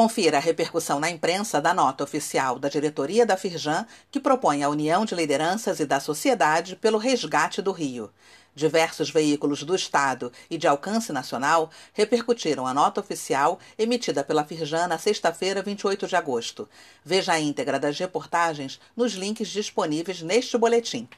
Confira a repercussão na imprensa da nota oficial da diretoria da Firjan, que propõe a união de lideranças e da sociedade pelo resgate do Rio. Diversos veículos do Estado e de alcance nacional repercutiram a nota oficial emitida pela Firjan na sexta-feira, 28 de agosto. Veja a íntegra das reportagens nos links disponíveis neste boletim.